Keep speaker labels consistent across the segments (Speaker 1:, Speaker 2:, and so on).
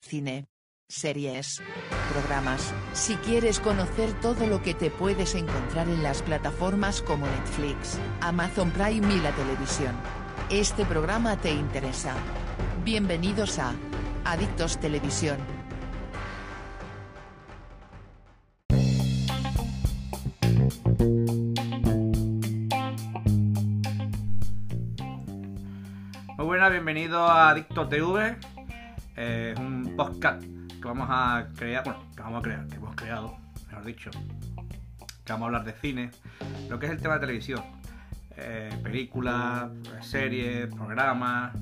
Speaker 1: cine, series, programas. Si quieres conocer todo lo que te puedes encontrar en las plataformas como Netflix, Amazon Prime y la televisión. Este programa te interesa. Bienvenidos a Adictos Televisión.
Speaker 2: Muy buenas, bienvenido a Adictos TV. Eh, un podcast que vamos a crear, bueno, que vamos a crear, que hemos creado, mejor dicho, que vamos a hablar de cine, lo que es el tema de televisión, eh, películas, series, programas,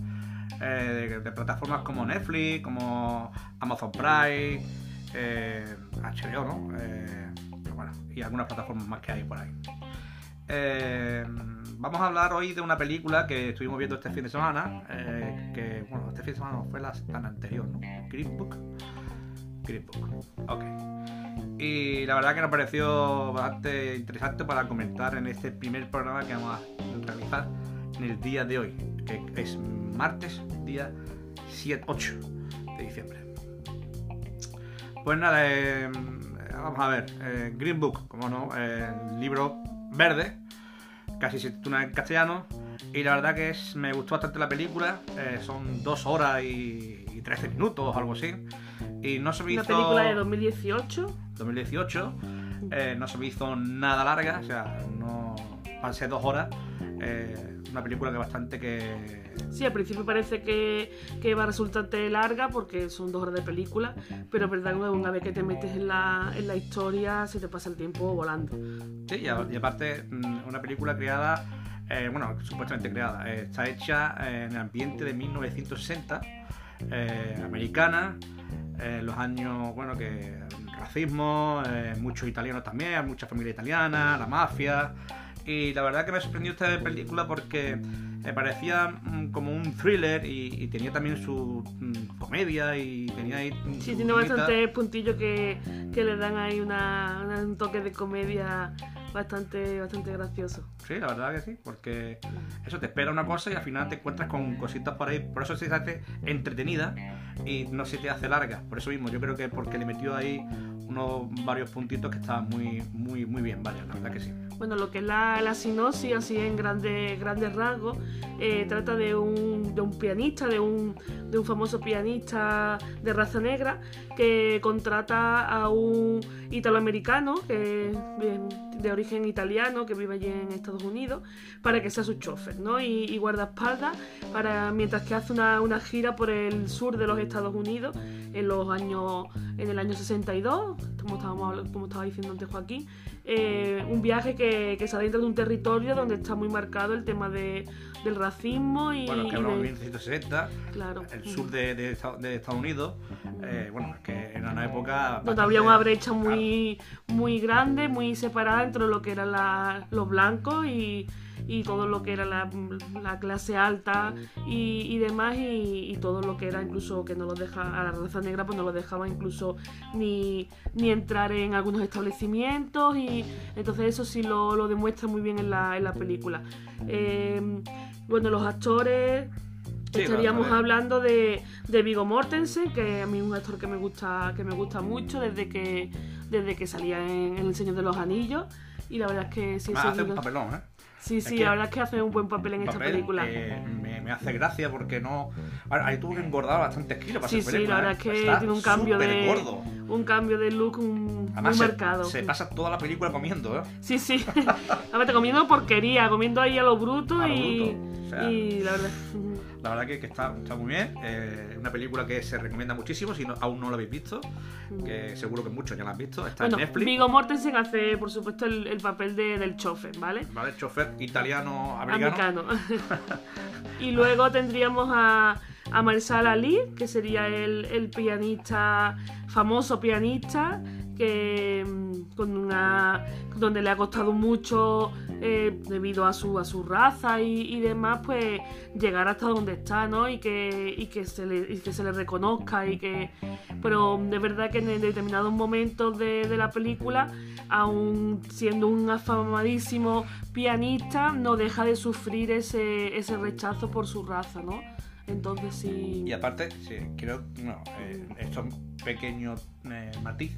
Speaker 2: eh, de, de plataformas como Netflix, como Amazon Prime, HBO, ¿no? Pero bueno, y algunas plataformas más que hay por ahí. Eh, vamos a hablar hoy de una película que estuvimos viendo este fin de semana. eh, que, bueno, este fin de semana fue la anterior, ¿no? Green Book. Green Book. Ok. Y la verdad que nos pareció bastante interesante para comentar en este primer programa que vamos a realizar en el día de hoy, que es martes, día 7, 8 de diciembre. Pues nada, eh, vamos a ver. Green Book, como no, el libro verde, casi se titula en castellano. Y la verdad que es, me gustó bastante la película. eh, son dos horas y, y 13 minutos o algo así. Y no se me
Speaker 3: Una
Speaker 2: hizo.
Speaker 3: película de 2018.
Speaker 2: 2018. eh, no se me hizo nada larga, o sea, no pasé dos horas. Eh, una película que bastante que.
Speaker 3: Sí, al principio parece que, que va a resultarte larga porque son dos horas de película, pero es verdad que una vez que te metes en la, en la historia se te pasa el tiempo volando.
Speaker 2: Sí, y, a- y aparte, mm, una película creada, eh, bueno, supuestamente creada, eh, está hecha en el ambiente de 1960, eh, americana, eh, los años, bueno, que racismo, eh, muchos italianos también, mucha familia italiana, la mafia. Y la verdad que me sorprendió esta película porque me parecía mm, como un thriller y, y tenía también su mm, comedia y tenía ahí. mm,
Speaker 3: Sí, tiene bastantes puntillos que, que le dan ahí una, una- un toque de comedia bastante, bastante gracioso.
Speaker 2: Sí, la verdad que sí, porque eso te espera una cosa y al final te encuentras con cositas por ahí. Por eso se hace entretenida y no se te hace larga. Por eso mismo, yo creo que porque le metió ahí unos varios puntitos que estaban muy, muy, muy bien, vaya, la verdad que sí.
Speaker 3: Bueno, lo que es la, la sinopsis, así en grandes, grandes rasgos, eh, trata de un, de un pianista, de un, de un famoso pianista de raza negra que contrata a un italoamericano que bien de origen italiano que vive allí en Estados Unidos para que sea su chofer, ¿no? Y, y guardaespaldas para mientras que hace una, una gira por el sur de los Estados Unidos en los años en el año 62, como estábamos como estaba diciendo antes Joaquín, eh, un viaje que, que se adentra de un territorio donde está muy marcado el tema de, del racismo y,
Speaker 2: Bueno, que hablamos de
Speaker 3: de-
Speaker 2: 1960,
Speaker 3: claro,
Speaker 2: el sur de, de de Estados Unidos, eh, bueno, que era una época...
Speaker 3: donde había una brecha
Speaker 2: claro.
Speaker 3: muy, muy grande, muy separada entre lo que eran la- los blancos y, y todo lo que era la, la clase alta y, y demás, y, y todo lo que era incluso que no los deja, a la raza negra pues no los dejaba incluso ni, ni entrar en algunos establecimientos, y entonces eso sí lo, lo demuestra muy bien en la, en la película. Eh, bueno, los actores
Speaker 2: Sí,
Speaker 3: estaríamos hablando de, de Vigo Mortensen, que a mí es un actor que me gusta, que me gusta mucho desde que, desde que salía en, en El Señor de los Anillos. Y la verdad es que sí
Speaker 2: Ah, hace un
Speaker 3: seguido-
Speaker 2: papelón, ¿eh?
Speaker 3: Sí, sí, la verdad es que hace un buen papel en esta película.
Speaker 2: eh, me, me hace gracia porque no. Ahí tuvo que engordar bastantes kilos para
Speaker 3: sí, sí,
Speaker 2: película,
Speaker 3: la verdad
Speaker 2: ¿eh?
Speaker 3: es que
Speaker 2: Está
Speaker 3: tiene un cambio de un cambio de look un-
Speaker 2: Además,
Speaker 3: muy
Speaker 2: se,
Speaker 3: marcado.
Speaker 2: se pasa toda la película comiendo, ¿eh?
Speaker 3: Sí, sí. A ver, te comiendo porquería, comiendo ahí a lo bruto
Speaker 2: A lo
Speaker 3: y,
Speaker 2: bruto, o sea.
Speaker 3: y la verdad.
Speaker 2: La verdad que, que está, está muy bien. Eh, una película que se recomienda muchísimo si no- aún no la habéis visto. Que seguro que muchos ya la han visto. Está
Speaker 3: Bueno,
Speaker 2: en Netflix.
Speaker 3: Vigo Mortensen hace, por supuesto, el, el papel de, del chofer, ¿vale?
Speaker 2: ¿Vale? Chofer italiano americano.
Speaker 3: americano. y luego tendríamos a, a Marsala Ali, que sería el, el pianista, famoso pianista, que mm, con una donde le ha costado mucho eh, debido a su a su raza y, y demás pues llegar hasta donde está no y que y que se le y que se le reconozca y que pero de verdad que en determinados momentos de, de la película aún siendo un afamadísimo pianista no deja de sufrir ese, ese rechazo por su raza no Entonces sí.
Speaker 2: Y aparte, sí, creo, no, eh, esto es un pequeño eh, matiz,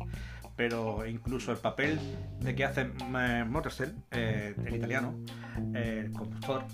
Speaker 2: pero incluso el papel de que hace eh, Morrison, eh, el italiano, eh, el conductor,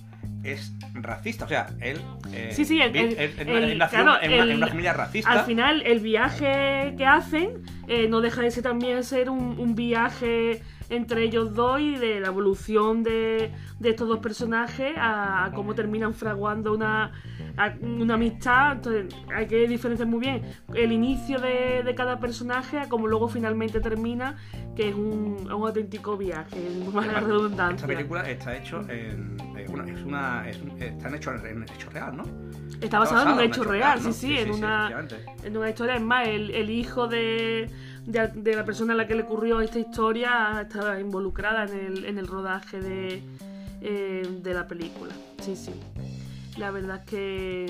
Speaker 2: es racista. O sea, él. eh,
Speaker 3: Sí, sí, el-
Speaker 2: bien-
Speaker 3: el-
Speaker 2: él- él
Speaker 3: el-
Speaker 2: nació
Speaker 3: claro,
Speaker 2: en, una, en
Speaker 3: el-
Speaker 2: una familia racista.
Speaker 3: Al final, el viaje que hacen eh, no deja de ser también ser un, un viaje entre ellos dos y de la evolución de, de estos dos personajes a, a cómo terminan fraguando una, a- una amistad. Entonces, hay que diferenciar muy bien el inicio de, de cada personaje a cómo luego finalmente termina, que es un, un auténtico viaje, más la
Speaker 2: Además,
Speaker 3: redundancia.
Speaker 2: Esta película está hecho en. eh, es una. Es un- están hechos en, en hecho real, ¿no?
Speaker 3: Está basado en un hecho real,
Speaker 2: ¿no?
Speaker 3: sí, sí, en una... en una historia. Es más, el, el hijo de, de, la persona a la que le ocurrió esta historia estaba involucrada en el, en el rodaje de, eh, de la película. Sí, sí. La verdad es que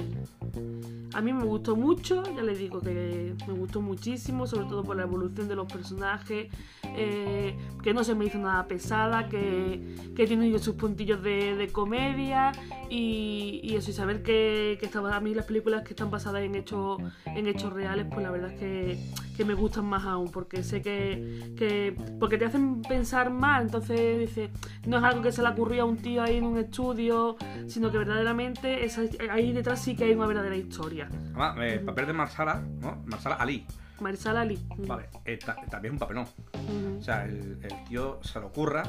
Speaker 3: a mí me gustó mucho, ya les digo que me gustó muchísimo, sobre todo por la evolución de los personajes, eh, que no se me hizo nada pesada, que, que tiene sus puntillos de, comedia y, eso, y saber que, que estaba, a mí las películas que están basadas en hechos, en hechos reales, pues la verdad es que, que me gustan más aún, porque sé que, que porque te hacen pensar más, entonces dice, no es algo que se le ocurrió a un tío ahí en un estudio, sino que verdaderamente esa- ahí detrás sí que hay una verdadera historia.
Speaker 2: Además, eh, papel de Marsala, ¿no? Marsala Ali.
Speaker 3: Marisol Ali.
Speaker 2: Vale, eh, ta- también es un papelón.
Speaker 3: Ujú.
Speaker 2: O sea, el, el tío se lo ocurra.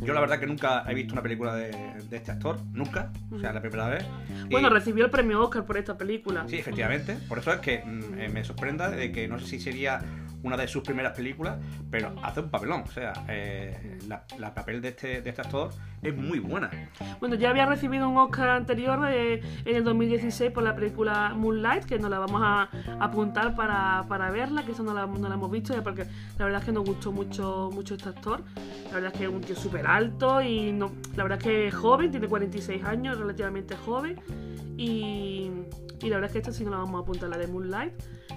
Speaker 2: Yo la verdad que nunca he visto una película de, de este actor, nunca. O sea, la primera vez. Y-
Speaker 3: Bueno, recibió el premio Oscar por esta película.
Speaker 2: Sí, efectivamente. Por eso es que mm, eh, me sorprenda de que no sé si sería una de sus primeras películas, pero hace un papelón. O sea, eh, la, la papel de este, de este actor es muy buena.
Speaker 3: Bueno, ya había recibido un Oscar anterior eh, en el 2016 por la película Moonlight, que nos la vamos a apuntar para, para verla, que eso no la, no la hemos visto, ya porque la verdad es que nos gustó mucho, mucho este actor. La verdad es que es un tío súper alto y no, la verdad es que es joven, tiene 46 años, relativamente joven. Y, y la verdad es que esta sí nos la vamos a apuntar, la de Moonlight,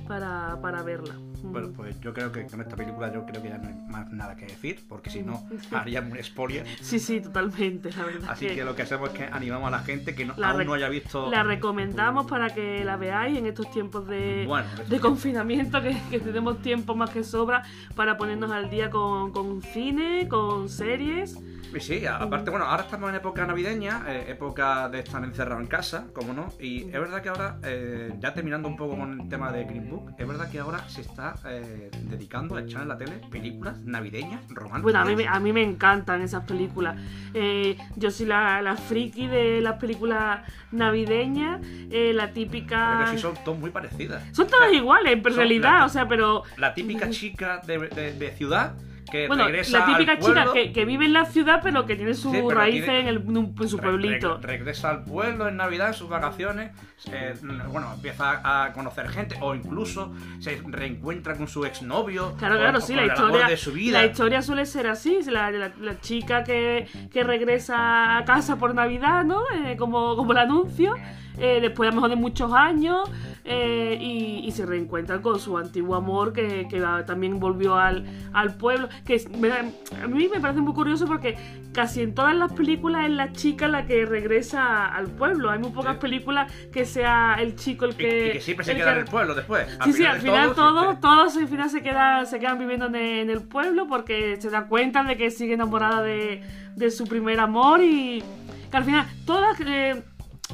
Speaker 3: para, para verla.
Speaker 2: Bueno, pues yo creo que con esta película yo creo que ya no hay más nada que decir, porque si no haría un spoiler.
Speaker 3: Sí, sí, totalmente, la verdad.
Speaker 2: Así que lo que hacemos es que animamos a la gente que no,
Speaker 3: La
Speaker 2: aún no haya visto.
Speaker 3: La recomendamos para que la veáis en estos tiempos de,
Speaker 2: Bueno,
Speaker 3: de confinamiento, que, que tenemos tiempo más que sobra para ponernos al día con, con cine, con series.
Speaker 2: Y Sí, aparte, bueno, ahora estamos en época navideña, eh, época de estar encerrado en casa, como no, y es verdad que ahora, eh, ya terminando un poco con el tema de Green Book, es verdad que ahora se está eh, dedicando a echar en la tele películas navideñas, románticas.
Speaker 3: Bueno, a mí, me- a mí me encantan esas películas. Eh, yo soy la, la friki de las películas navideñas, eh, la típica...
Speaker 2: Pero que sí son todas muy parecidas.
Speaker 3: Son todas iguales, en realidad,
Speaker 2: la-
Speaker 3: o sea, pero...
Speaker 2: La típica chica de, de- de ciudad que
Speaker 3: Bueno,
Speaker 2: regresa
Speaker 3: la típica
Speaker 2: al
Speaker 3: chica que, que vive en la ciudad, pero que tiene sus
Speaker 2: Sí,
Speaker 3: raíces
Speaker 2: tiene-
Speaker 3: en, el- en su pueblito.
Speaker 2: re- regresa al pueblo en Navidad, en sus vacaciones, eh, bueno, empieza a conocer gente o incluso se reencuentra con su exnovio.
Speaker 3: Claro, claro,
Speaker 2: o
Speaker 3: sí, la historia,
Speaker 2: de su vida.
Speaker 3: la historia suele ser así, es la, la- la chica que, que regresa a casa por Navidad, ¿no? Eh, como, como el anuncio, eh, después a lo mejor de muchos años, eh, y, y se reencuentra con su antiguo amor que, también volvió al, al pueblo, que me a mí me parece muy curioso porque casi en todas las películas es la chica la que regresa al pueblo, hay muy pocas
Speaker 2: Sí.
Speaker 3: películas que sea el chico el que...
Speaker 2: y, que siempre se queda
Speaker 3: que-
Speaker 2: en el pueblo después.
Speaker 3: Sí, sí, al final
Speaker 2: todo,
Speaker 3: todos, todos al final se quedan, se quedan viviendo en el, en el pueblo porque se dan cuenta de que sigue enamorada de, de su primer amor y que al final todas eh,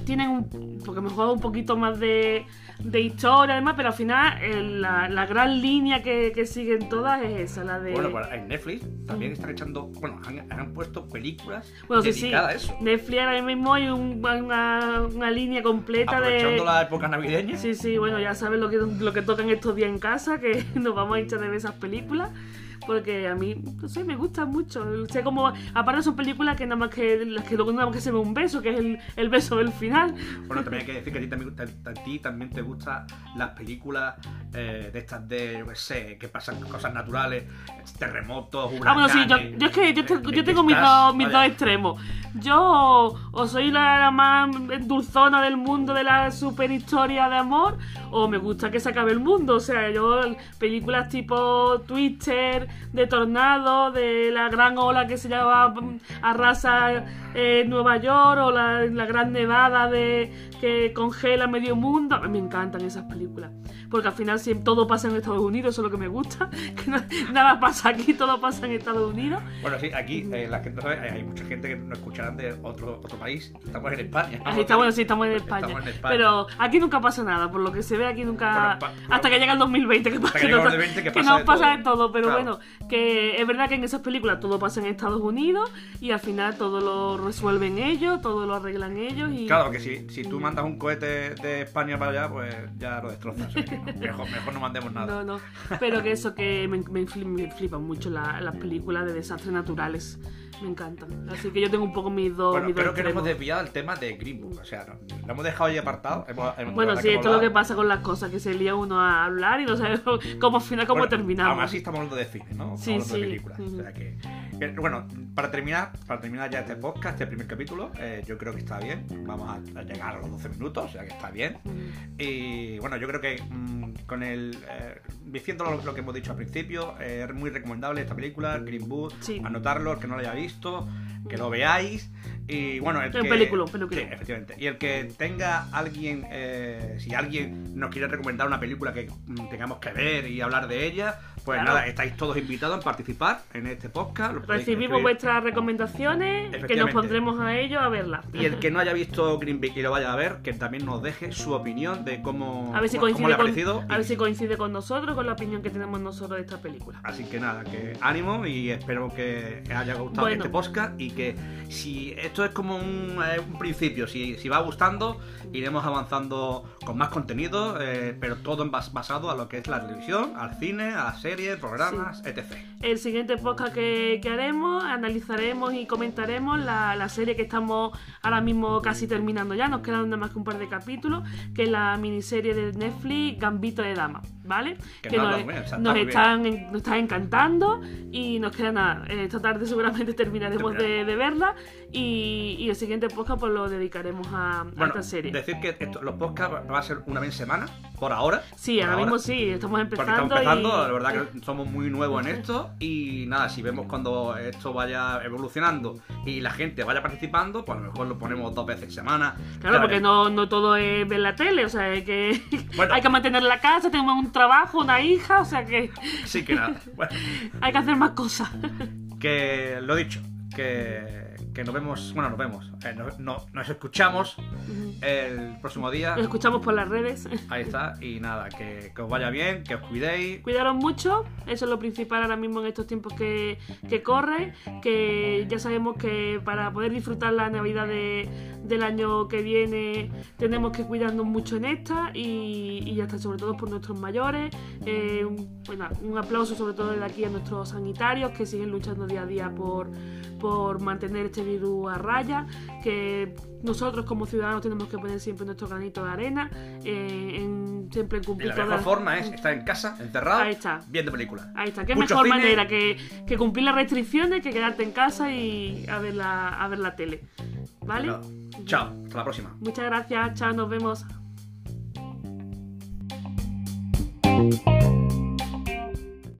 Speaker 3: tienen un, porque me juego un poquito más de, de historia además, pero al final la, la gran línea que, que siguen todas es esa, la de...
Speaker 2: Bueno, pues en Netflix también están echando, bueno, han, han puesto películas
Speaker 3: Bueno, sí, sí.
Speaker 2: dedicadas a eso.
Speaker 3: Netflix ahora mismo hay un- una, una línea completa de...
Speaker 2: Aprovechando la época navideña.
Speaker 3: Sí, sí, bueno, ya sabes lo que, lo que tocan estos días en casa, que nos vamos a hinchar de ver esas películas. Porque a mí, no sé, me gustan mucho. Sé como, aparte son películas que nada más que, las que luego nada más que se ve un beso, que es el, el beso del final.
Speaker 2: Bueno, también hay que decir que a ti también, a- a ti también te gustan las películas eh, de estas de, yo qué sé, que pasan cosas naturales, terremotos, huracanes.
Speaker 3: Ah, bueno, sí, yo, yo es que yo, te-
Speaker 2: eh,
Speaker 3: yo tengo mis, dos, mis dos extremos. Yo o soy la, la más dulzona del mundo de la super historia de amor, o me gusta que se acabe el mundo. O sea, yo películas tipo Twister, super de tornado, de la gran ola que se llama mm, arrasa eh, Nueva York o la, la gran nevada de que congela medio mundo. Me encantan esas películas. Porque al final siempre, todo pasa en Estados Unidos, eso es lo que me gusta. Que no- nada pasa aquí, todo pasa en Estados Unidos.
Speaker 2: Bueno, sí, aquí eh, la gente no sabe, hay mucha gente que nos escucharán de otro, otro país. Estamos en España.
Speaker 3: Ahí está, bueno, sí, estamos en España.
Speaker 2: Estamos en España.
Speaker 3: Pero aquí nunca pasa nada, por lo que se ve aquí nunca...
Speaker 2: Bueno, pa-
Speaker 3: hasta que llega el 2020, que, pasa,
Speaker 2: que el 2020, que pasa
Speaker 3: no
Speaker 2: de
Speaker 3: pasa
Speaker 2: todo.
Speaker 3: de todo. Pero
Speaker 2: Claro.
Speaker 3: bueno, que es verdad que en esas películas todo pasa en Estados Unidos y al final todo lo resuelven ellos, todo lo arreglan ellos y...
Speaker 2: Claro, que si, si tú mandas un cohete de España para allá, pues ya lo destrozas. que mejor, mejor no mandemos nada.
Speaker 3: No, no. Pero que eso que me, me, me flipan mucho la- las películas de desastres naturales. Me encantan. Así que yo tengo un poco mis dos,
Speaker 2: Bueno,
Speaker 3: mis dos
Speaker 2: creo que nos hemos desviado del tema de Green Book. O sea, lo hemos dejado ahí apartado. Hemos- hemos-
Speaker 3: Bueno, sí, esto es lo que pasa con las cosas, que se lía uno a hablar y no sabe cómo al final cómo
Speaker 2: Bueno,
Speaker 3: terminamos.
Speaker 2: Aún así estamos hablando de cine, ¿no? Estamos
Speaker 3: Sí,
Speaker 2: hablando de
Speaker 3: sí.
Speaker 2: películas.
Speaker 3: Ujú.
Speaker 2: O sea que, que, bueno, para terminar, para terminar ya este podcast, este primer capítulo, eh, yo creo que está bien. Vamos a, a llegar a los 12 minutos, o sea que está bien.
Speaker 3: Mm.
Speaker 2: Y bueno, yo creo que mm, con el. Eh, diciendo lo, lo que hemos dicho al principio, eh, es muy recomendable esta película, Green Book.
Speaker 3: Sí.
Speaker 2: Anotarlo, el que no lo haya visto, que lo veáis. Y bueno, el que.
Speaker 3: película.
Speaker 2: Sí, efectivamente. Y el que tenga alguien. eh, si alguien nos quiere recomendar una película que mm, tengamos que ver y hablar de ella, pues
Speaker 3: Claro.
Speaker 2: nada, estáis todos invitados a participar en este podcast.
Speaker 3: Recibimos vuestras recomendaciones, que nos pondremos a ellos a verlas.
Speaker 2: Y el que no haya visto Green Book y lo vaya a ver, que también nos deje su opinión de cómo,
Speaker 3: a ver si
Speaker 2: cómo- le ha
Speaker 3: con,
Speaker 2: parecido.
Speaker 3: a ver si coincide con nosotros, con la opinión que tenemos nosotros de esta película.
Speaker 2: Así que nada, que ánimo y espero que os haya gustado
Speaker 3: Bueno.
Speaker 2: este podcast y que si esto es como un, eh, un principio, si, si va gustando, iremos avanzando con más contenido, eh, pero todo basado a lo que es la televisión, al cine, a las series, programas, etc.
Speaker 3: El siguiente podcast que, que haremos, analizaremos y comentaremos la, la serie que estamos ahora mismo casi terminando ya, nos quedan nada más que un par de capítulos, que es la miniserie de Netflix Gambito de Dama, ¿vale?
Speaker 2: Que no
Speaker 3: nos,
Speaker 2: bien, está
Speaker 3: están, nos están encantando y nos queda nada. eh, Esta tarde seguramente terminaremos de, verla y, y el siguiente podcast pues lo dedicaremos a, esta serie.
Speaker 2: decir que esto- los podcasts va a ser una vez en semana, por ahora.
Speaker 3: Sí,
Speaker 2: por
Speaker 3: ahora mismo sí, estamos
Speaker 2: Porque
Speaker 3: empezando.
Speaker 2: estamos empezando,
Speaker 3: y-
Speaker 2: la verdad que somos muy nuevos en esto y nada, si vemos cuando esto vaya evolucionando y la gente vaya participando, pues a lo mejor lo ponemos dos veces semana.
Speaker 3: Claro, porque no, no todo es ver la tele, o sea, hay que,
Speaker 2: Bueno.
Speaker 3: hay que mantener la casa, tenemos un trabajo, una hija, o sea que
Speaker 2: Sí que nada. Bueno,
Speaker 3: hay que hacer más cosas.
Speaker 2: que lo dicho, que, que nos vemos, bueno, nos vemos, eh, no- no- nos escuchamos el próximo día.
Speaker 3: Nos escuchamos por las redes.
Speaker 2: Ahí está, y nada, que, que os vaya bien, que os cuidéis.
Speaker 3: Cuidaros mucho, eso es lo principal ahora mismo en estos tiempos que, que corren, que ya sabemos que para poder disfrutar la Navidad de- del año que viene tenemos que cuidarnos mucho en esta y, y ya está, sobre todo por nuestros mayores. Eh, un, bueno, un aplauso sobre todo desde aquí a nuestros sanitarios que siguen luchando día a día por, por mantener este virus a raya, que nosotros como ciudadanos tenemos que poner siempre nuestro granito de arena, eh, en, siempre
Speaker 2: Y
Speaker 3: cumplir
Speaker 2: la mejor
Speaker 3: todas-
Speaker 2: forma es estar en casa, encerrado,
Speaker 3: Ahí está.
Speaker 2: viendo películas.
Speaker 3: Ahí está, qué
Speaker 2: Mucho
Speaker 3: mejor
Speaker 2: cine.
Speaker 3: manera que, que cumplir las restricciones que quedarte en casa y a ver la, a ver la tele. ¿Vale?
Speaker 2: Chao, hasta la próxima.
Speaker 3: Muchas gracias, chao, nos vemos.